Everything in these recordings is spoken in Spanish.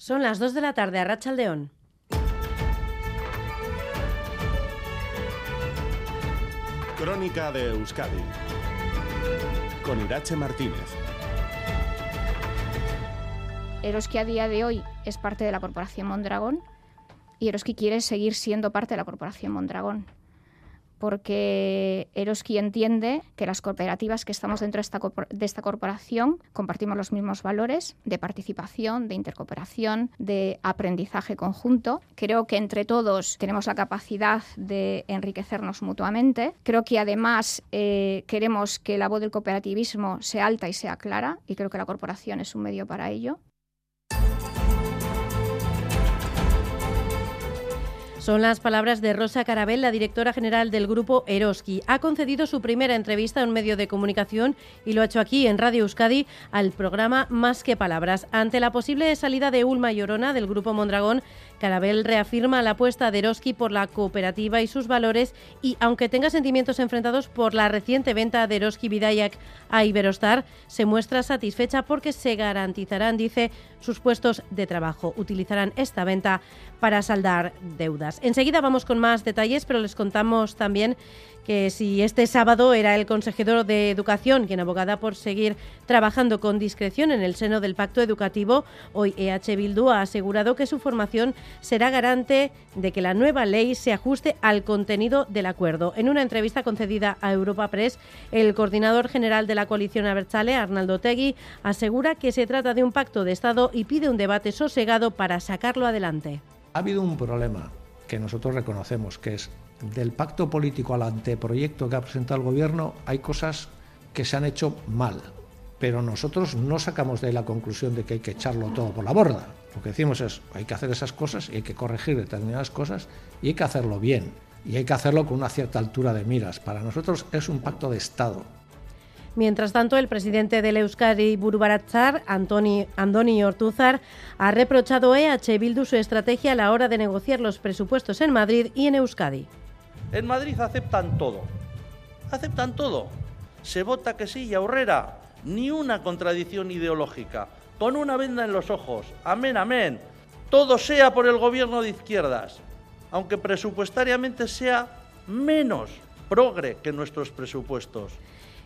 Son las 2 de la tarde a Rachaldeón. Crónica de Euskadi con Irache Martínez. Eroski a día de hoy es parte de la Corporación Mondragón y Eroski quiere seguir siendo parte de la Corporación Mondragón porque Eroski entiende que las cooperativas que estamos dentro de esta, corporación compartimos los mismos valores de participación, de intercooperación, de aprendizaje conjunto. Creo que entre todos tenemos la capacidad de enriquecernos mutuamente. Creo que además eh, queremos que la voz del cooperativismo sea alta y sea clara y creo que la corporación es un medio para ello. Son las palabras de Rosa Carabel, la directora general del grupo Eroski. Ha concedido su primera entrevista a un medio de comunicación y lo ha hecho aquí en Radio Euskadi al programa Más que Palabras. Ante la posible salida de Ulma Llorona del grupo Mondragón, Carabel reafirma la apuesta de Eroski por la cooperativa y sus valores y, aunque tenga sentimientos enfrentados por la reciente venta de Eroski Vidayak a Iberostar, se muestra satisfecha porque se garantizarán, dice, sus puestos de trabajo. Utilizarán esta venta para saldar deudas. Enseguida vamos con más detalles, pero les contamos también que si este sábado era el consejero de Educación quien abogada por seguir trabajando con discreción en el seno del pacto educativo, hoy EH Bildu ha asegurado que su formación será garante de que la nueva ley se ajuste al contenido del acuerdo. En una entrevista concedida a Europa Press, el coordinador general de la coalición Abertzale, Arnaldo Tegui, asegura que se trata de un pacto de Estado y pide un debate sosegado para sacarlo adelante. Ha habido un problema que nosotros reconocemos, que es del pacto político al anteproyecto que ha presentado el gobierno, hay cosas que se han hecho mal, pero nosotros no sacamos de ahí la conclusión de que hay que echarlo todo por la borda. Lo que decimos es, hay que hacer esas cosas y hay que corregir determinadas cosas y hay que hacerlo bien y hay que hacerlo con una cierta altura de miras. Para nosotros es un pacto de Estado. Mientras tanto, el presidente del Euskadi Burubaratzar, Antoni, Andoni Ortuzar, ha reprochado a EH Bildu su estrategia a la hora de negociar los presupuestos en Madrid y en Euskadi. En Madrid aceptan todo. Aceptan todo. Se vota que sí y ahorrera. Ni una contradicción ideológica. Con una venda en los ojos. Amén, amén. Todo sea por el gobierno de izquierdas. Aunque presupuestariamente sea menos progre que nuestros presupuestos.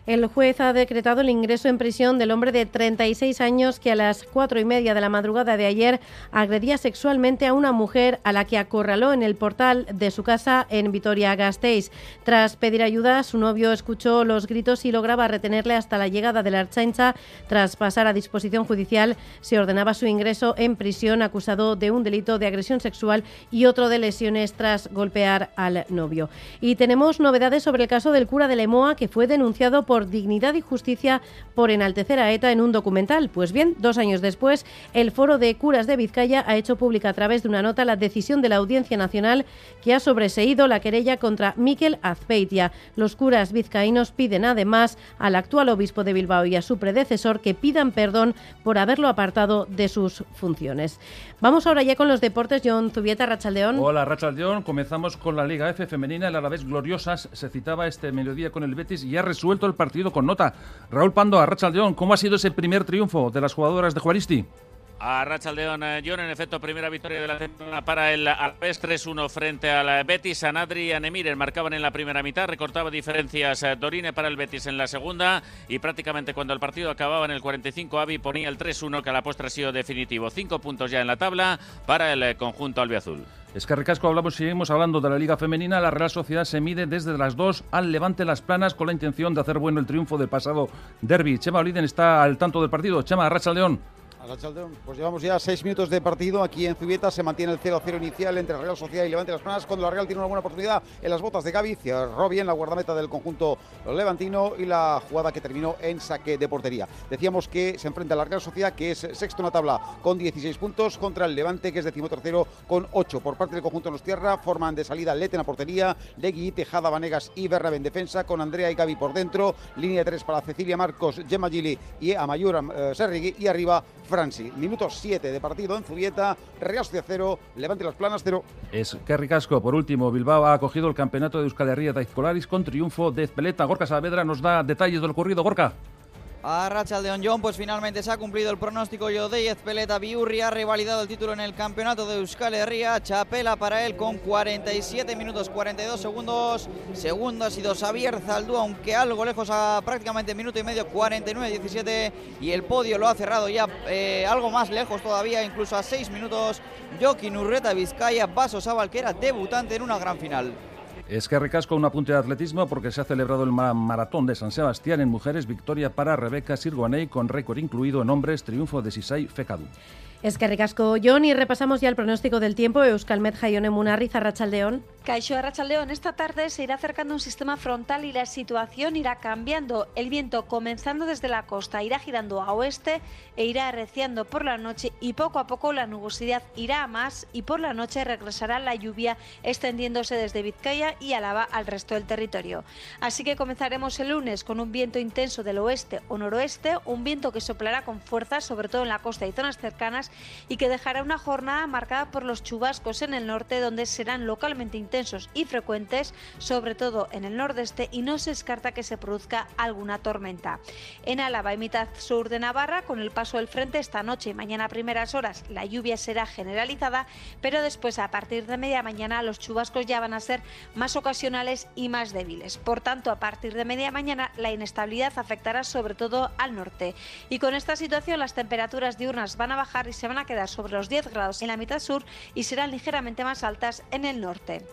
El juez ha decretado el ingreso en prisión del hombre de 36 años que a las cuatro y media de la madrugada de ayer agredía sexualmente a una mujer a la que acorraló en el portal de su casa en Vitoria-Gasteiz. Tras pedir ayuda, su novio escuchó los gritos y lograba retenerle hasta la llegada de la Archancha. Tras pasar a disposición judicial, se ordenaba su ingreso en prisión acusado de un delito de agresión sexual y otro de lesiones tras golpear al novio. Y tenemos novedades sobre el caso del cura de Lemoa que fue denunciado por por dignidad y justicia por enaltecer a ETA en un documental. Pues bien, dos años después, el Foro de Curas de Vizcaya ha hecho pública a través de una nota la decisión de la Audiencia Nacional que ha sobreseído la querella contra Miquel Azpeitia. Los curas vizcaínos piden además al actual obispo de Bilbao y a su predecesor que pidan perdón por haberlo apartado de sus funciones. Vamos ahora ya con los deportes. John Zubieta, Rachaldeón. Hola, Rachaldeón. Comenzamos con la Liga F femenina. El Alavés Gloriosas se citaba este mediodía con el Betis y ha resuelto el partido partido con nota. Raúl Pando, a Rachaldeón, ¿cómo ha sido ese primer triunfo de las jugadoras de Juaristi? A Rachaldeón, eh, John, en efecto, primera victoria de la semana para el Alves 3-1 frente al Betis. Sanadri y Anemir marcaban en la primera mitad, recortaba diferencias eh, Dorine para el Betis en la segunda y prácticamente cuando el partido acababa en el 45, Avi ponía el 3-1 que a la postre ha sido definitivo. Cinco puntos ya en la tabla para el eh, conjunto albiazul. Es que recasco hablamos, seguimos hablando de la Liga Femenina. La Real Sociedad se mide desde las dos al Levante Las Planas con la intención de hacer bueno el triunfo del pasado derby. Chema Oliden está al tanto del partido. Chema, Racha León. Pues llevamos ya seis minutos de partido. Aquí en Zubieta se mantiene el 0-0 inicial entre Real Sociedad y Levante Las Planas. Cuando la Real tiene una buena oportunidad en las botas de Gaby, cerró bien la guardameta del conjunto levantino y la jugada que terminó en saque de portería. Decíamos que se enfrenta a la Real Sociedad, que es sexto en la tabla con 16 puntos, contra el Levante, que es decimotercero con 8. Por parte del conjunto de Tierra, forman de salida Lete en la portería, Legui, Tejada, Vanegas y Berra en defensa, con Andrea y Gaby por dentro. Línea de tres para Cecilia Marcos, Gemma Gili y Amayura eh, Serrigui. Y arriba Franci. Minuto 7 de partido en Zubieta, Real Sociedad 0, Levante las Planas 0. Es que ricasco. Por último, Bilbao ha acogido el campeonato de Euskal Herria de Izcolaris con triunfo de Peleta. Gorka Saavedra nos da detalles de lo ocurrido. Gorka. A Rachaldeon John, pues finalmente se ha cumplido el pronóstico Yodeyez Peleta Biurri ha revalidado el título en el campeonato de Euskal Herria. Chapela para él con 47 minutos 42 segundos. Segundo ha sido Xavier Zaldúa, aunque algo lejos a prácticamente minuto y medio, 49-17. Y el podio lo ha cerrado ya eh, algo más lejos todavía, incluso a 6 minutos. Joaquín Urreta Vizcaya, Vaso era debutante en una gran final. Es que recasco un apunte de atletismo porque se ha celebrado el maratón de San Sebastián en mujeres, victoria para Rebeca Sirguaney con récord incluido en hombres, triunfo de Sisai Fecadu. Es que ricasco John y repasamos ya el pronóstico del tiempo. Euskalmet Jaione Munarri, Zarrachaldeón. Caixo Arrachaldeón, esta tarde se irá acercando un sistema frontal y la situación irá cambiando. El viento comenzando desde la costa irá girando a oeste e irá arreciando por la noche y poco a poco la nubosidad irá a más y por la noche regresará la lluvia extendiéndose desde Vizcaya y Álava al resto del territorio. Así que comenzaremos el lunes con un viento intenso del oeste o noroeste, un viento que soplará con fuerza sobre todo en la costa y zonas cercanas y que dejará una jornada marcada por los chubascos en el norte donde serán localmente intensos y frecuentes, sobre todo en el nordeste y no se descarta que se produzca alguna tormenta. En Álava y mitad sur de Navarra, con el paso del frente esta noche y mañana a primeras horas, la lluvia será generalizada, pero después a partir de media mañana los chubascos ya van a ser más ocasionales y más débiles. Por tanto, a partir de media mañana la inestabilidad afectará sobre todo al norte. Y con esta situación las temperaturas diurnas van a bajar y se van a quedar sobre los 10 grados en la mitad sur y serán ligeramente más altas en el norte.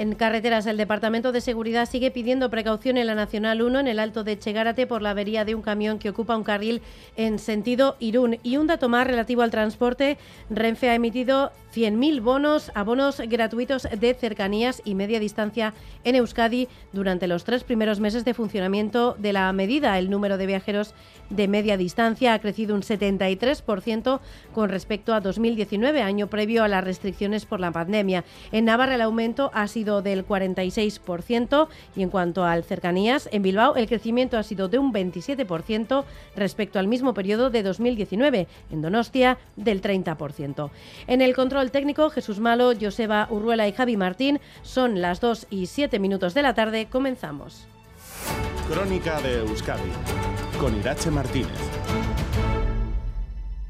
En carreteras, el Departamento de Seguridad sigue pidiendo precaución en la Nacional 1 en el Alto de Chegárate por la avería de un camión que ocupa un carril en sentido Irún. Y un dato más relativo al transporte, Renfe ha emitido 100.000 bonos, abonos gratuitos de cercanías y media distancia en Euskadi durante los tres primeros meses de funcionamiento de la medida. El número de viajeros de media distancia ha crecido un 73% con respecto a 2019, año previo a las restricciones por la pandemia. En Navarra el aumento ha sido del 46% y en cuanto al cercanías, en Bilbao el crecimiento ha sido de un 27% respecto al mismo periodo de 2019, en Donostia del 30%. En el control técnico, Jesús Malo, Joseba Urruela y Javi Martín, son las 2 y 7 minutos de la tarde, comenzamos. Crónica de Euskadi con Irache Martínez.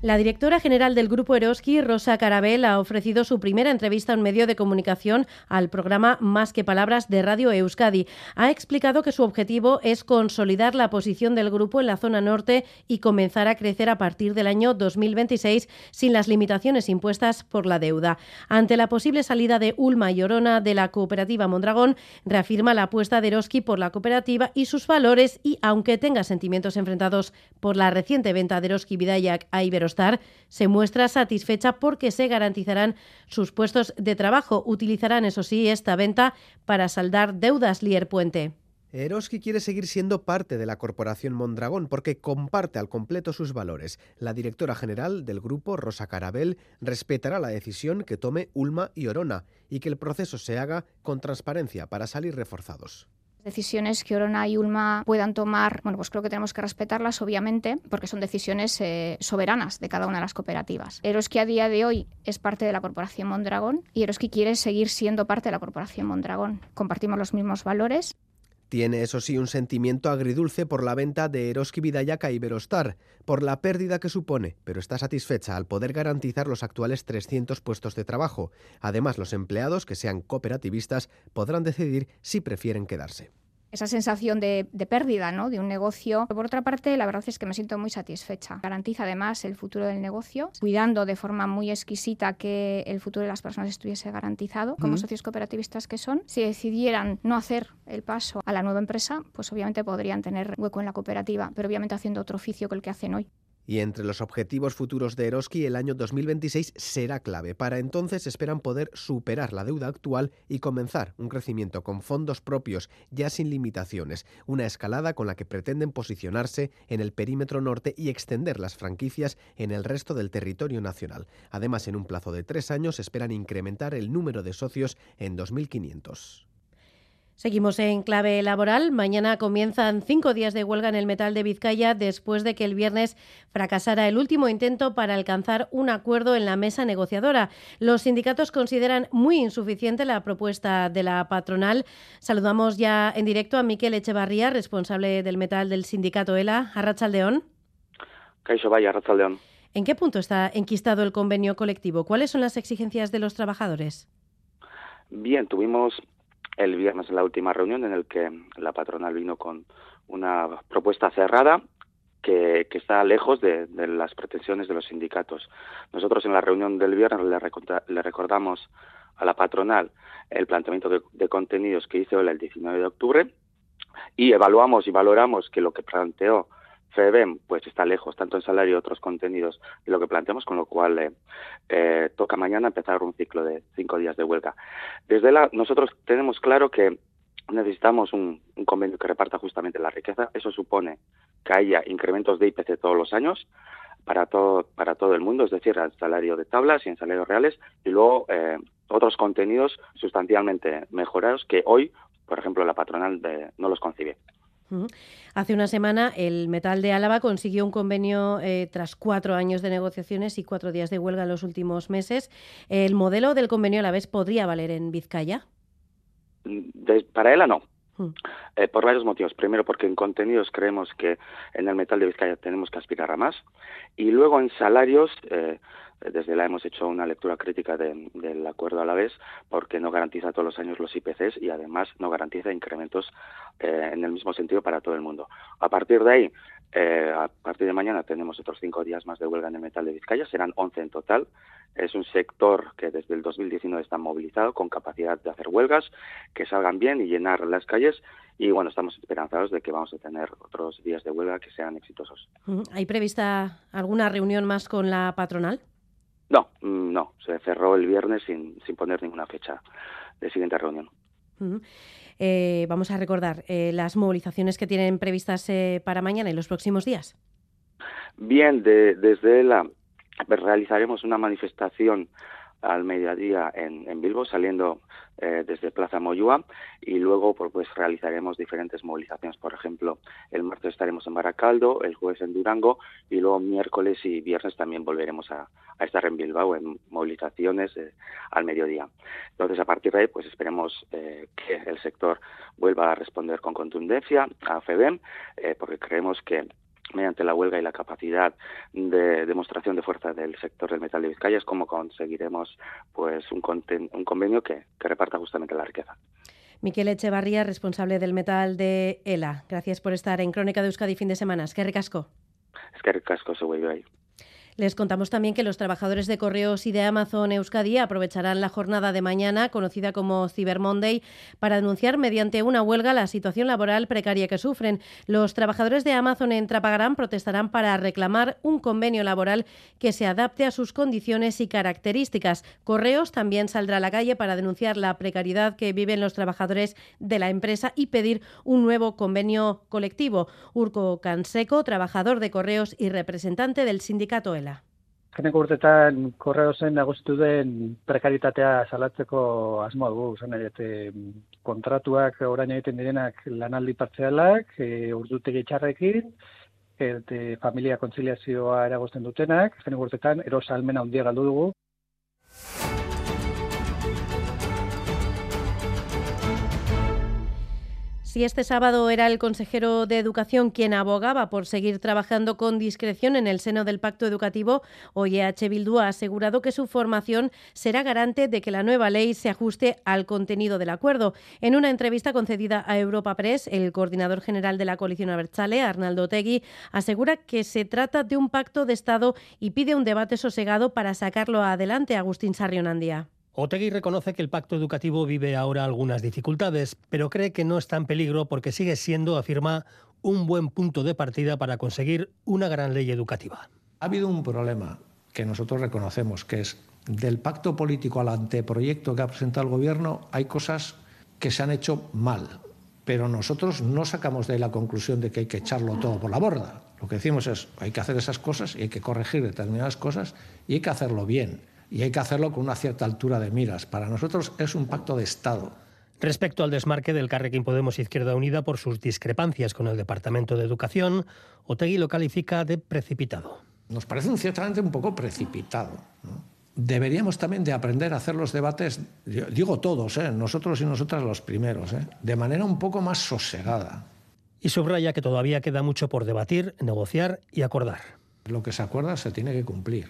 La directora general del Grupo Eroski, Rosa Carabel, ha ofrecido su primera entrevista a un medio de comunicación al programa Más que Palabras de Radio Euskadi. Ha explicado que su objetivo es consolidar la posición del grupo en la zona norte y comenzar a crecer a partir del año 2026 sin las limitaciones impuestas por la deuda. Ante la posible salida de Ulma y Orona de la cooperativa Mondragón, reafirma la apuesta de Eroski por la cooperativa y sus valores y, aunque tenga sentimientos enfrentados por la reciente venta de Eroski Vidayak a Iberos se muestra satisfecha porque se garantizarán sus puestos de trabajo. Utilizarán, eso sí, esta venta para saldar deudas Lier Puente. Eroski quiere seguir siendo parte de la corporación Mondragón porque comparte al completo sus valores. La directora general del grupo, Rosa Carabel, respetará la decisión que tome Ulma y Orona y que el proceso se haga con transparencia para salir reforzados decisiones que Orona y Ulma puedan tomar, bueno, pues creo que tenemos que respetarlas, obviamente, porque son decisiones eh, soberanas de cada una de las cooperativas. Eroski a día de hoy es parte de la corporación Mondragón y Eroski quiere seguir siendo parte de la corporación Mondragón. Compartimos los mismos valores. Tiene, eso sí, un sentimiento agridulce por la venta de Eroski Vidayaka a Iberostar, por la pérdida que supone, pero está satisfecha al poder garantizar los actuales 300 puestos de trabajo. Además, los empleados que sean cooperativistas podrán decidir si prefieren quedarse esa sensación de, pérdida ¿no? de un negocio. Por otra parte, la verdad es que me siento muy satisfecha. Garantiza además el futuro del negocio, cuidando de forma muy exquisita que el futuro de las personas estuviese garantizado, como socios cooperativistas que son. Si decidieran no hacer el paso a la nueva empresa, pues obviamente podrían tener hueco en la cooperativa, pero obviamente haciendo otro oficio que el que hacen hoy. Y entre los objetivos futuros de Eroski, el año 2026 será clave. Para entonces esperan poder superar la deuda actual y comenzar un crecimiento con fondos propios, ya sin limitaciones, una escalada con la que pretenden posicionarse en el perímetro norte y extender las franquicias en el resto del territorio nacional. Además, en un plazo de tres años esperan incrementar el número de socios en 2.500. Seguimos en clave laboral. Mañana comienzan cinco días de huelga en el metal de Vizcaya después de que el viernes fracasara el último intento para alcanzar un acuerdo en la mesa negociadora. Los sindicatos consideran muy insuficiente la propuesta de la patronal. Saludamos ya en directo a Miquel Echevarría, responsable del metal del sindicato ELA. Arrachaldeón. Caixo Vaya, Arrachaldeón. ¿En qué punto está enquistado el convenio colectivo? ¿Cuáles son las exigencias de los trabajadores? Bien, tuvimos el viernes en la última reunión en el que la patronal vino con una propuesta cerrada que, está lejos de, las pretensiones de los sindicatos. Nosotros en la reunión del viernes le, recordamos a la patronal el planteamiento de, contenidos que hizo el 19 de octubre y evaluamos y valoramos que lo que planteó FEBEM pues está lejos, tanto en salario y otros contenidos, de lo que planteamos, con lo cual eh, eh, toca mañana empezar un ciclo de cinco días de huelga. Desde la, nosotros tenemos claro que necesitamos un, convenio que reparta justamente la riqueza. Eso supone que haya incrementos de IPC todos los años para todo, para todo el mundo, es decir, al salario de tablas y en salarios reales, y luego eh, otros contenidos sustancialmente mejorados que hoy, por ejemplo, la patronal no los concibe. Hace una semana el Metal de Álava consiguió un convenio eh, tras cuatro años de negociaciones y cuatro días de huelga en los últimos meses. ¿El modelo del convenio a la vez podría valer en Vizcaya? para ella no. Eh, por varios motivos. Primero, porque en contenidos creemos que en el metal de Vizcaya tenemos que aspirar a más. Y luego en salarios, eh, desde la hemos hecho una lectura crítica del acuerdo a la vez porque no garantiza todos los años los IPCs y además no garantiza incrementos eh, en el mismo sentido para todo el mundo. A partir de ahí, eh, a partir de mañana tenemos otros cinco días más de huelga en el metal de Vizcaya, serán 11 en total. Es un sector que desde el 2019 está movilizado con capacidad de hacer huelgas, que salgan bien y llenar las calles. Y bueno, estamos esperanzados de que vamos a tener otros días de huelga que sean exitosos. ¿Hay prevista alguna reunión más con la patronal? No, mm, no, se cerró el viernes sin, sin poner ninguna fecha de siguiente reunión. Eh, vamos a recordar eh, las movilizaciones que tienen previstas eh, para mañana y los próximos días. Bien, desde la realizaremos una manifestación al mediodía en, en Bilbo, saliendo eh, desde Plaza Moyúa y luego pues, realizaremos diferentes movilizaciones. Por ejemplo, el martes estaremos en Baracaldo, el jueves en Durango y luego miércoles y viernes también volveremos a, estar en Bilbao en movilizaciones eh, al mediodía. Entonces, a partir de ahí, pues esperemos eh, que el sector vuelva a responder con contundencia a FEBEM, porque creemos que mediante la huelga y la capacidad de demostración de fuerza del sector del metal de Vizcaya es como conseguiremos pues un, un convenio que, reparta justamente la riqueza. Miquel Echevarría, responsable del metal de ELA. Gracias por estar en Crónica de Euskadi fin de semana. Es que ricasco. Es que ricasco, se vuelve ahí. Les contamos también que los trabajadores de correos y de Amazon Euskadi aprovecharán la jornada de mañana, conocida como Cyber Monday, para denunciar mediante una huelga la situación laboral precaria que sufren. Los trabajadores de Amazon en Trapagarán protestarán para reclamar un convenio laboral que se adapte a sus condiciones y características. Correos también saldrá a la calle para denunciar la precariedad que viven los trabajadores de la empresa y pedir un nuevo convenio colectivo. Urco Canseco, trabajador de correos y representante del sindicato ELA. Azkeneko urtetan korreo zen nagusitu den prekaritatea salatzeko asmoa dugu, zen kontratuak orain egiten direnak lanaldi partzialak, e, urdutegi txarrekin, e, familia kontziliazioa eragosten dutenak, azkeneko urtetan erosalmena handia galdu dugu. Si este sábado era el consejero de Educación quien abogaba por seguir trabajando con discreción en el seno del pacto educativo, hoy EH Bildu ha asegurado que su formación será garante de que la nueva ley se ajuste al contenido del acuerdo. En una entrevista concedida a Europa Press, el coordinador general de la coalición Abertzale, Arnaldo Tegui, asegura que se trata de un pacto de Estado y pide un debate sosegado para sacarlo adelante. Agustín Sarrionandía. Otegui reconoce que el pacto educativo vive ahora algunas dificultades, pero cree que no está en peligro porque sigue siendo, afirma, un buen punto de partida para conseguir una gran ley educativa. Ha habido un problema que nosotros reconocemos, que es del pacto político al anteproyecto que ha presentado el Gobierno, hay cosas que se han hecho mal, pero nosotros no sacamos de ahí la conclusión de que hay que echarlo todo por la borda. Lo que decimos es, hay que hacer esas cosas y hay que corregir determinadas cosas y hay que hacerlo bien y hay que hacerlo con una cierta altura de miras. Para nosotros es un pacto de Estado. Respecto al desmarque del Carrequín Podemos Izquierda Unida por sus discrepancias con el Departamento de Educación, Otegui lo califica de precipitado. Nos parece un ciertamente un poco precipitado. Deberíamos también de aprender a hacer los debates, digo todos, ¿eh? nosotros y nosotras los primeros, ¿eh? de manera un poco más sosegada. Y subraya que todavía queda mucho por debatir, negociar y acordar. Lo que se acuerda se tiene que cumplir,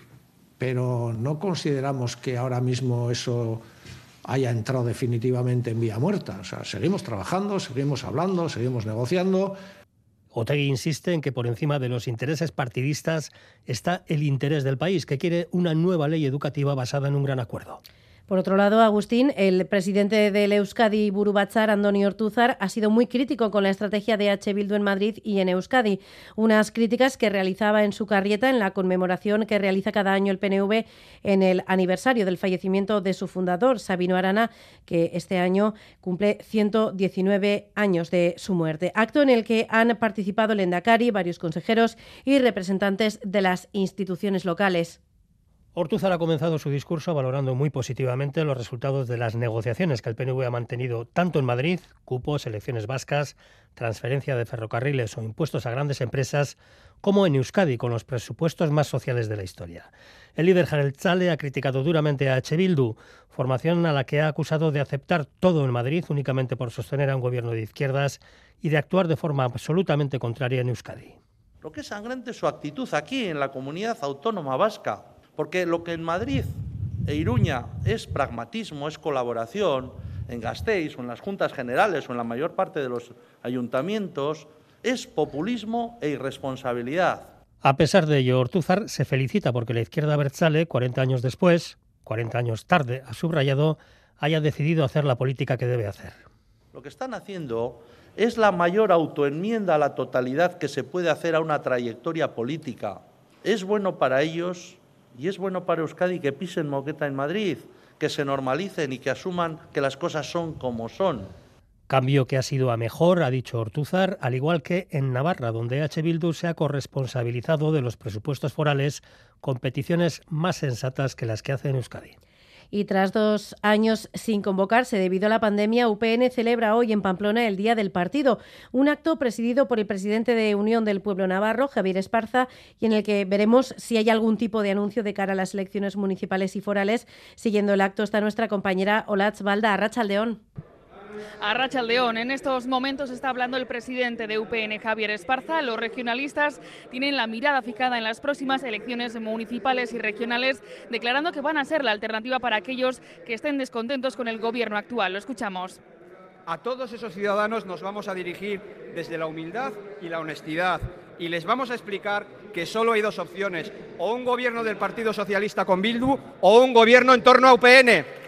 pero no consideramos que ahora mismo eso haya entrado definitivamente en vía muerta. O sea, seguimos trabajando, seguimos hablando, seguimos negociando. Otegui insiste en que por encima de los intereses partidistas está el interés del país, que quiere una nueva ley educativa basada en un gran acuerdo. Por otro lado, Agustín, el presidente del Euskadi Burubachar, Andoni Ortúzar, ha sido muy crítico con la estrategia de H. Bildu en Madrid y en Euskadi. Unas críticas que realizaba en su carrieta en la conmemoración que realiza cada año el PNV en el aniversario del fallecimiento de su fundador, Sabino Arana, que este año cumple 119 años de su muerte. Acto en el que han participado el Endacari, varios consejeros y representantes de las instituciones locales. Ortúzar ha comenzado su discurso valorando muy positivamente los resultados de las negociaciones que el PNV ha mantenido tanto en Madrid, cupos, elecciones vascas, transferencia de ferrocarriles o impuestos a grandes empresas, como en Euskadi con los presupuestos más sociales de la historia. El líder Chale ha criticado duramente a H. Bildu, formación a la que ha acusado de aceptar todo en Madrid únicamente por sostener a un gobierno de izquierdas y de actuar de forma absolutamente contraria en Euskadi. Lo que es sangrante es su actitud aquí en la comunidad autónoma vasca porque lo que en Madrid e Iruña es pragmatismo, es colaboración, en Gasteiz o en las juntas generales o en la mayor parte de los ayuntamientos, es populismo e irresponsabilidad. A pesar de ello, Ortúzar se felicita porque la izquierda Bertzale, 40 años después, 40 años tarde, ha subrayado, haya decidido hacer la política que debe hacer. Lo que están haciendo es la mayor autoenmienda a la totalidad que se puede hacer a una trayectoria política. Es bueno para ellos y es bueno para Euskadi que pisen moqueta en Madrid, que se normalicen y que asuman que las cosas son como son. Cambio que ha sido a mejor, ha dicho Ortúzar, al igual que en Navarra, donde H. Bildu se ha corresponsabilizado de los presupuestos forales con peticiones más sensatas que las que hace en Euskadi. Y tras dos años sin convocarse debido a la pandemia, UPN celebra hoy en Pamplona el Día del Partido, un acto presidido por el presidente de Unión del Pueblo Navarro, Javier Esparza, y en el que veremos si hay algún tipo de anuncio de cara a las elecciones municipales y forales. Siguiendo el acto está nuestra compañera Olatz Balda, Arrachaldeón a Rachaldeón. En estos momentos está hablando el presidente de UPN, Javier Esparza. Los regionalistas tienen la mirada fijada en las próximas elecciones municipales y regionales, declarando que van a ser la alternativa para aquellos que estén descontentos con el gobierno actual. Lo escuchamos. A todos esos ciudadanos nos vamos a dirigir desde la humildad y la honestidad y les vamos a explicar que solo hay dos opciones, o un gobierno del Partido Socialista con Bildu o un gobierno en torno a UPN.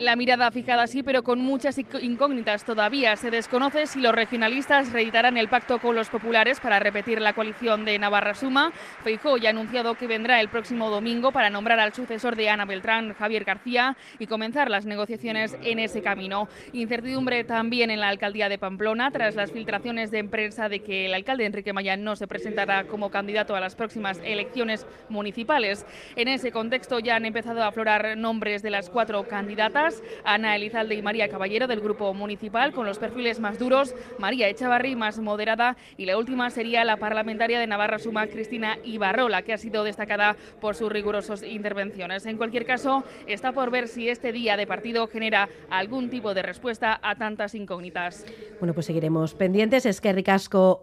La mirada fijada sí, pero con muchas incógnitas todavía. Se desconoce si los regionalistas reeditarán el pacto con los populares para repetir la coalición de Navarra Suma. Feijó ya ha anunciado que vendrá el próximo domingo para nombrar al sucesor de Ana Beltrán, Javier García, y comenzar las negociaciones en ese camino. Incertidumbre también en la alcaldía de Pamplona tras las filtraciones de prensa de que el alcalde Enrique Maya no se presentará como candidato a las próximas elecciones municipales. En ese contexto ya han empezado a aflorar nombres de las cuatro candidatas Ana Elizalde y María Caballero del Grupo Municipal, con los perfiles más duros, María Echavarri más moderada y la última sería la parlamentaria de Navarra Suma, Cristina Ibarrola, que ha sido destacada por sus rigurosos intervenciones. En cualquier caso, está por ver si este día de partido genera algún tipo de respuesta a tantas incógnitas. Bueno, pues seguiremos pendientes. Es que Ricasco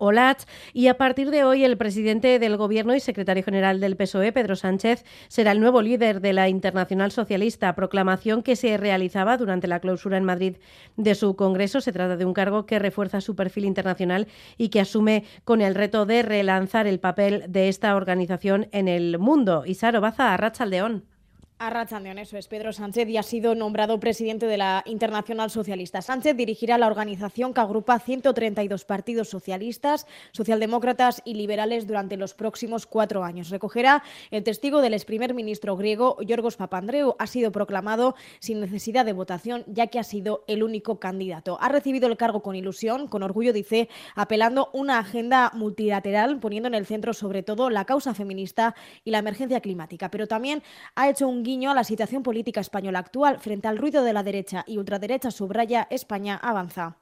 y a partir de hoy el presidente del Gobierno y secretario general del PSOE, Pedro Sánchez, será el nuevo líder de la Internacional Socialista, proclamación que se realiza realizaba durante la clausura en Madrid de su Congreso. Se trata de un cargo que refuerza su perfil internacional y que asume con el reto de relanzar el papel de esta organización en el mundo. Isaro Baza, Arrachaldeón. Arrachandeón, eso es. Pedro Sánchez y ha sido nombrado presidente de la Internacional Socialista. Sánchez dirigirá la organización que agrupa 132 partidos socialistas, socialdemócratas y liberales durante los próximos cuatro años. Recogerá el testigo del ex primer ministro griego, Yorgos Papandreou. Ha sido proclamado sin necesidad de votación, ya que ha sido el único candidato. Ha recibido el cargo con ilusión, con orgullo, dice, apelando una agenda multilateral, poniendo en el centro sobre todo la causa feminista y la emergencia climática. Pero también ha hecho un guiño a la situación política española actual frente al ruido de la derecha y ultraderecha subraya España avanza.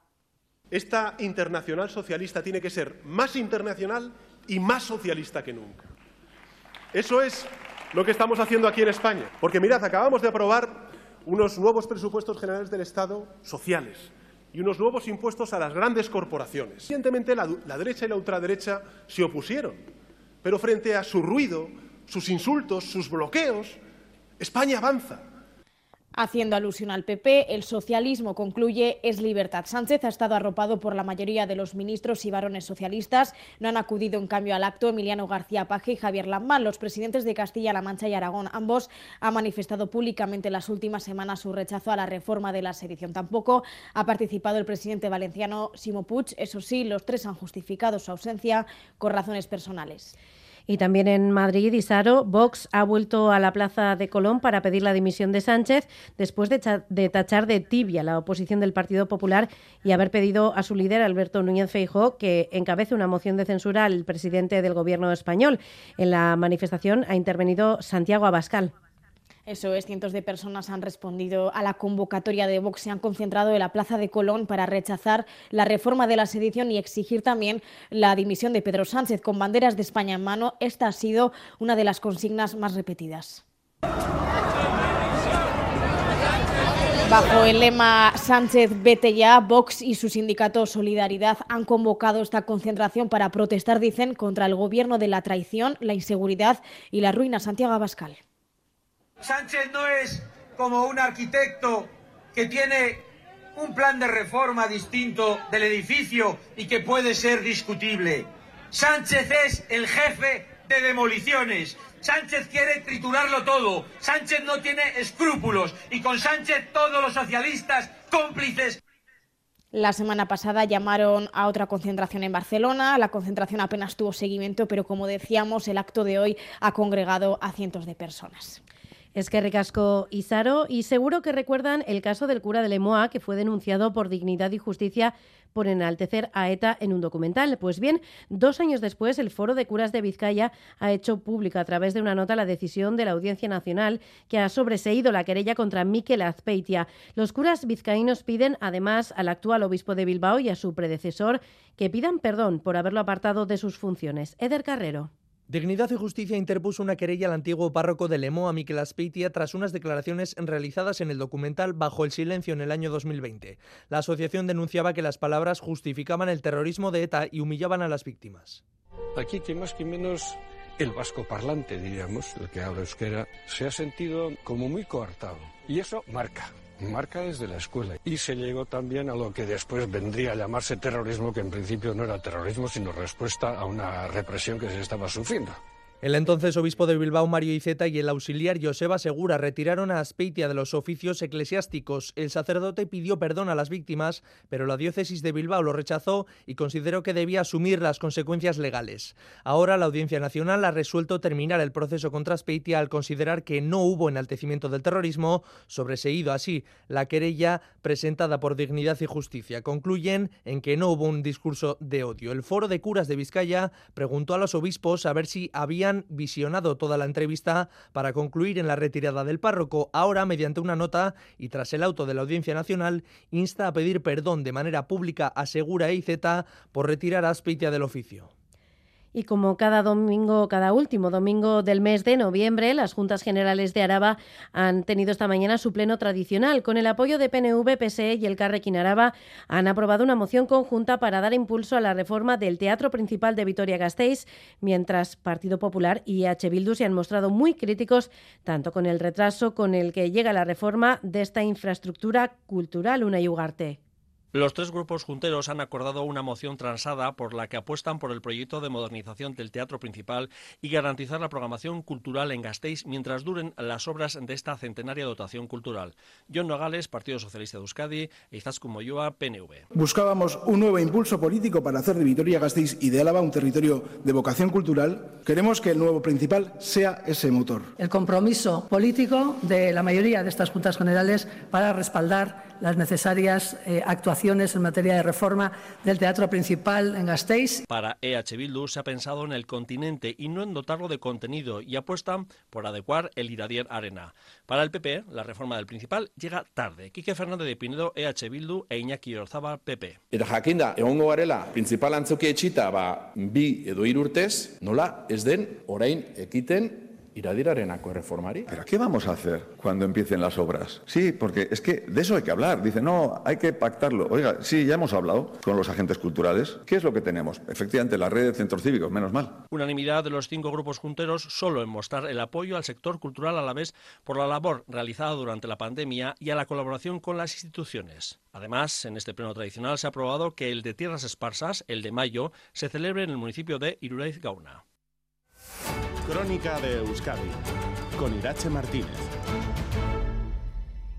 Esta internacional socialista tiene que ser más internacional y más socialista que nunca. Eso es lo que estamos haciendo aquí en España. Porque mirad, acabamos de aprobar unos nuevos presupuestos generales del Estado sociales y unos nuevos impuestos a las grandes corporaciones. Recientemente la, la derecha y la ultraderecha se opusieron, pero frente a su ruido, sus insultos, sus bloqueos, España avanza. Haciendo alusión al PP, el socialismo concluye es libertad. Sánchez ha estado arropado por la mayoría de los ministros y varones socialistas. No han acudido en cambio al acto Emiliano García Paje y Javier Lambán, los presidentes de Castilla-La Mancha y Aragón. Ambos han manifestado públicamente en las últimas semanas su rechazo a la reforma de la sedición. Tampoco ha participado el presidente valenciano Simo Puig. Eso sí, los tres han justificado su ausencia con razones personales. Y también en Madrid, Isaro, Vox ha vuelto a la Plaza de Colón para pedir la dimisión de Sánchez después de, de, tachar de tibia la oposición del Partido Popular y haber pedido a su líder, Alberto Núñez Feijó, que encabece una moción de censura al presidente del Gobierno español. En la manifestación ha intervenido Santiago Abascal. Eso es, cientos de personas han respondido a la convocatoria de Vox, se han concentrado en la Plaza de Colón para rechazar la reforma de la sedición y exigir también la dimisión de Pedro Sánchez con banderas de España en mano. Esta ha sido una de las consignas más repetidas. Bajo el lema Sánchez vete ya, Vox y su sindicato Solidaridad han convocado esta concentración para protestar, dicen, contra el gobierno de la traición, la inseguridad y la ruina. Santiago Abascal. Sánchez no es como un arquitecto que tiene un plan de reforma distinto del edificio y que puede ser discutible. Sánchez es el jefe de demoliciones. Sánchez quiere triturarlo todo. Sánchez no tiene escrúpulos. Y con Sánchez todos los socialistas cómplices. La semana pasada llamaron a otra concentración en Barcelona. La concentración apenas tuvo seguimiento, pero como decíamos, el acto de hoy ha congregado a cientos de personas. Es que recasco Isaro y seguro que recuerdan el caso del cura de Lemoa que fue denunciado por dignidad y justicia por enaltecer a ETA en un documental. Pues bien, dos años después, el Foro de Curas de Vizcaya ha hecho pública a través de una nota la decisión de la Audiencia Nacional que ha sobreseído la querella contra Miquel Azpeitia. Los curas vizcaínos piden, además, al actual obispo de Bilbao y a su predecesor que pidan perdón por haberlo apartado de sus funciones. Eder Carrero. Dignidad y Justicia interpuso una querella al antiguo párroco de Lemoa, Miquel Aspeitia, tras unas declaraciones realizadas en el documental Bajo el Silencio en el año 2020. La asociación denunciaba que las palabras justificaban el terrorismo de ETA y humillaban a las víctimas. Aquí, que más que menos el vasco parlante, diríamos, el que habla euskera, se ha sentido como muy coartado. Y eso marca, marca desde la escuela. Y se llegó también a lo que después vendría a llamarse terrorismo, que en principio no era terrorismo, sino respuesta a una represión que se estaba sufriendo. El entonces obispo de Bilbao, Mario Iceta, y el auxiliar Joseba Segura retiraron a Aspeitia de los oficios eclesiásticos. El sacerdote pidió perdón a las víctimas, pero la diócesis de Bilbao lo rechazó y consideró que debía asumir las consecuencias legales. Ahora la Audiencia Nacional ha resuelto terminar el proceso contra Aspeitia al considerar que no hubo enaltecimiento del terrorismo, sobreseído así la querella presentada por Dignidad y Justicia. Concluyen en que no hubo un discurso de odio. El Foro de Curas de Vizcaya preguntó a los obispos a ver si visionado toda la entrevista para concluir en la retirada del párroco. Ahora, mediante una nota y tras el auto de la Audiencia Nacional, insta a pedir perdón de manera pública a Segura e IZ por retirar a Aspeitia del oficio. Y como cada domingo, cada último domingo del mes de noviembre, las Juntas Generales de Araba han tenido esta mañana su pleno tradicional. Con el apoyo de PNV, PSE y el Carrequín Araba, han aprobado una moción conjunta para dar impulso a la reforma del Teatro Principal de Vitoria-Gasteiz, mientras Partido Popular y H. Bildu se han mostrado muy críticos tanto con el retraso con el que llega la reforma de esta infraestructura cultural, una Ugarte. Los tres grupos junteros han acordado una moción transada por la que apuestan por el proyecto de modernización del teatro principal y garantizar la programación cultural en Gasteiz mientras duren las obras de esta centenaria dotación cultural. John Nogales, Partido Socialista de Euskadi, e Izaskun Moyoa, PNV. Buscábamos un nuevo impulso político para hacer de Vitoria-Gasteiz y de Álava un territorio de vocación cultural. Queremos que el nuevo principal sea ese motor. El compromiso político de la mayoría de estas juntas generales para respaldar las necesarias eh, actuaciones actuaciones en materia de reforma del teatro principal en Gasteiz. Para EH Bildu se ha pensado en el continente y no en dotarlo de contenido y apuestan por adecuar el Iradier Arena. Para el PP, la reforma del principal llega tarde. Quique Fernández de Pinedo, EH Bildu e Iñaki Orzaba, PP. Eta jakinda, egongo garela, principal antzoki etxita, ba, bi edo irurtez, nola ez den orain ekiten Iradirarenako reformari. ¿Pero qué vamos a hacer cuando empiecen las obras? Sí, porque es que de eso hay que hablar. Dice, no, hay que pactarlo. Oiga, sí, ya hemos hablado con los agentes culturales. ¿Qué es lo que tenemos? Efectivamente, la red de centros cívicos, menos mal. Unanimidad de los cinco grupos junteros solo en mostrar el apoyo al sector cultural a la vez por la labor realizada durante la pandemia y a la colaboración con las instituciones. Además, en este pleno tradicional se ha aprobado que el de Tierras Esparsas, el de mayo, se celebre en el municipio de Iruraiz Gauna. Crónica de Euskadi con Irache Martínez.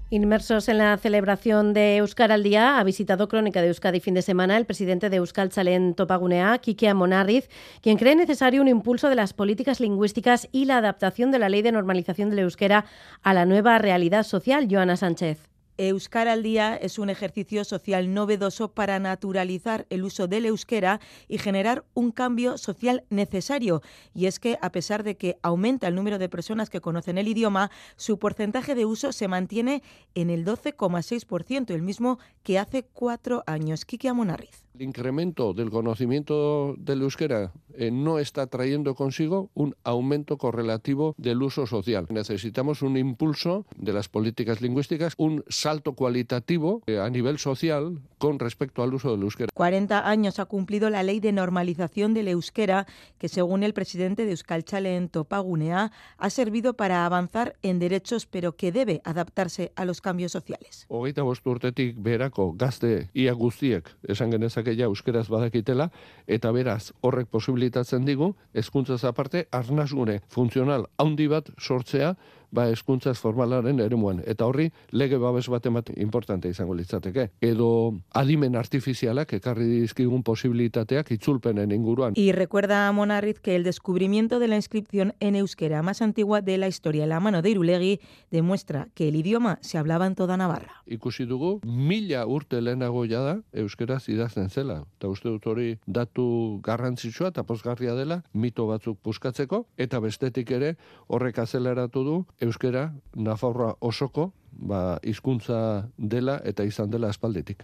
Inmersos en la celebración de Euskara al Día, ha visitado Crónica de Euskadi fin de semana el presidente de Euskal Chalén Topagunea, Kike Amonarriz, quien cree necesario un impulso de las políticas lingüísticas y la adaptación de la ley de normalización del euskera a la nueva realidad social. Joana Sánchez. Euskara al Día es un ejercicio social novedoso para naturalizar el uso del euskera y generar un cambio social necesario. Y es que, a pesar de que aumenta el número de personas que conocen el idioma, su porcentaje de uso se mantiene en el 12,6%, el mismo que hace cuatro años. Kiki Amonarriz. El incremento del conocimiento del euskera eh, no está trayendo consigo un aumento correlativo del uso social. Necesitamos un impulso de las políticas lingüísticas, un salto cualitativo eh, a nivel social con respecto al uso del euskera. 40 años ha cumplido la ley de normalización del euskera, que según el presidente de Euskalchale en Topagunea, ha servido para avanzar en derechos, pero que debe adaptarse a los cambios sociales. Hogeita bost urtetik berako gazte ia guztiek esan genezake ja euskeraz badakitela, eta beraz horrek posibilitatzen digu, hezkuntzaz aparte, arnasgune funtzional handi bat sortzea, ba eskuntzaz formalaren eremuan. Eta horri, lege babes bat emat importante izango litzateke. Edo adimen artifizialak ekarri dizkigun posibilitateak itzulpenen inguruan. Y recuerda a Monarriz que el descubrimiento de la inscripción en euskera más antigua de la historia, la mano de Irulegui, demuestra que el idioma se hablaba en toda Navarra. Ikusi dugu, mila urte lehenago da euskeraz idazten zela. Eta uste dut hori datu garrantzitsua eta pozgarria dela, mito batzuk puskatzeko, eta bestetik ere horrek azeleratu du euskera Nafarroa osoko ba, hizkuntza dela eta izan dela.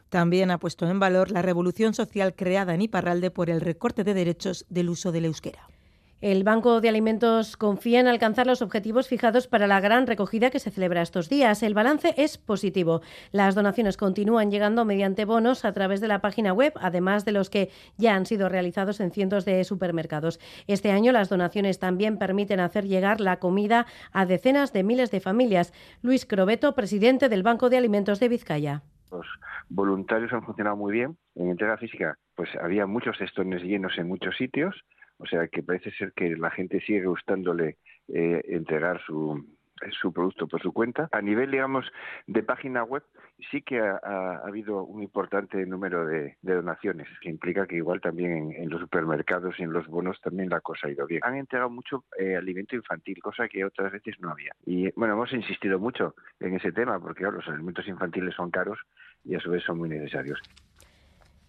También ha puesto en valor la revolución social creada en Iparralde por el recorte de derechos del uso del euskera. El Banco de Alimentos confía en alcanzar los objetivos fijados para la gran recogida que se celebra estos días. El balance es positivo. Las donaciones continúan llegando mediante bonos a través de la página web, además de los que ya han sido realizados en cientos de supermercados. Este año las donaciones también permiten hacer llegar la comida a decenas de miles de familias. Luis Crobeto, presidente del Banco de Alimentos de Vizcaya. Los voluntarios han funcionado muy bien. En entrega física, pues había muchos estones llenos en muchos sitios o sea que parece ser que la gente sigue gustándole eh, entregar su, su producto por su cuenta. A nivel, digamos, de página web, sí que ha, ha habido un importante número de, de, donaciones, que implica que igual también en, los supermercados y en los bonos también la cosa ha ido bien. Han entregado mucho eh, alimento infantil, cosa que otras veces no había. Y bueno, hemos insistido mucho en ese tema, porque claro, los alimentos infantiles son caros y a su vez son muy necesarios.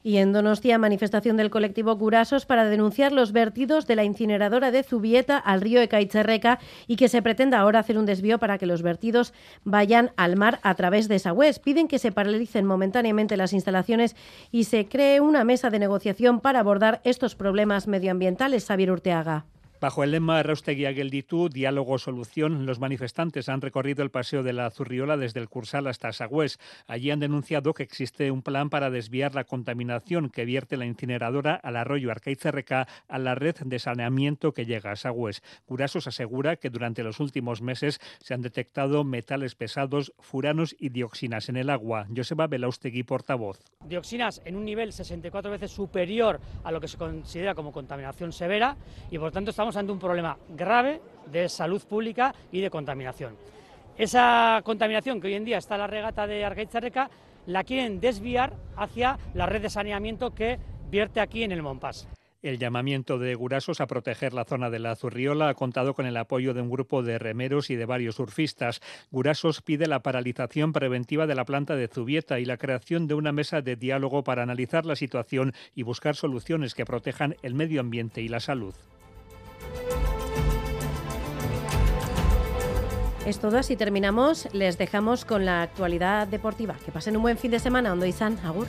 Y en Donostia, manifestación del colectivo Curasos para denunciar los vertidos de la incineradora de Zubieta al río Ecaitzerreca y que se pretenda ahora hacer un desvío para que los vertidos vayan al mar a través de Sagüez. Piden que se paralicen momentáneamente las instalaciones y se cree una mesa de negociación para abordar estos problemas medioambientales. Xavier Urteaga. Bajo el lema Rausteguía Gelditu, diálogo solución, los manifestantes han recorrido el paseo de la Zurriola desde el Cursal hasta Sagüés. Allí han denunciado que existe un plan para desviar la contaminación que vierte la incineradora al arroyo Arcaizerreca a la red de saneamiento que llega a Sagüés. Curasos asegura que durante los últimos meses se han detectado metales pesados, furanos y dioxinas en el agua. Joseba Belaustegui, portavoz. Dioxinas en un nivel 64 veces superior a lo que se considera como contaminación severa y por tanto estamos ante un problema grave de salud pública y de contaminación. Esa contaminación que hoy en día está en la regata de Argaitzarreca la quieren desviar hacia la red de saneamiento que vierte aquí en el Monpas. El llamamiento de Gurasos a proteger la zona de la Zurriola ha contado con el apoyo de un grupo de remeros y de varios surfistas. Gurasos pide la paralización preventiva de la planta de Zubieta y la creación de una mesa de diálogo para analizar la situación y buscar soluciones que protejan el medio ambiente y la salud. Es todo, así terminamos. Les dejamos con la actualidad deportiva. Que pasen un buen fin de semana, Ondo San. Agur.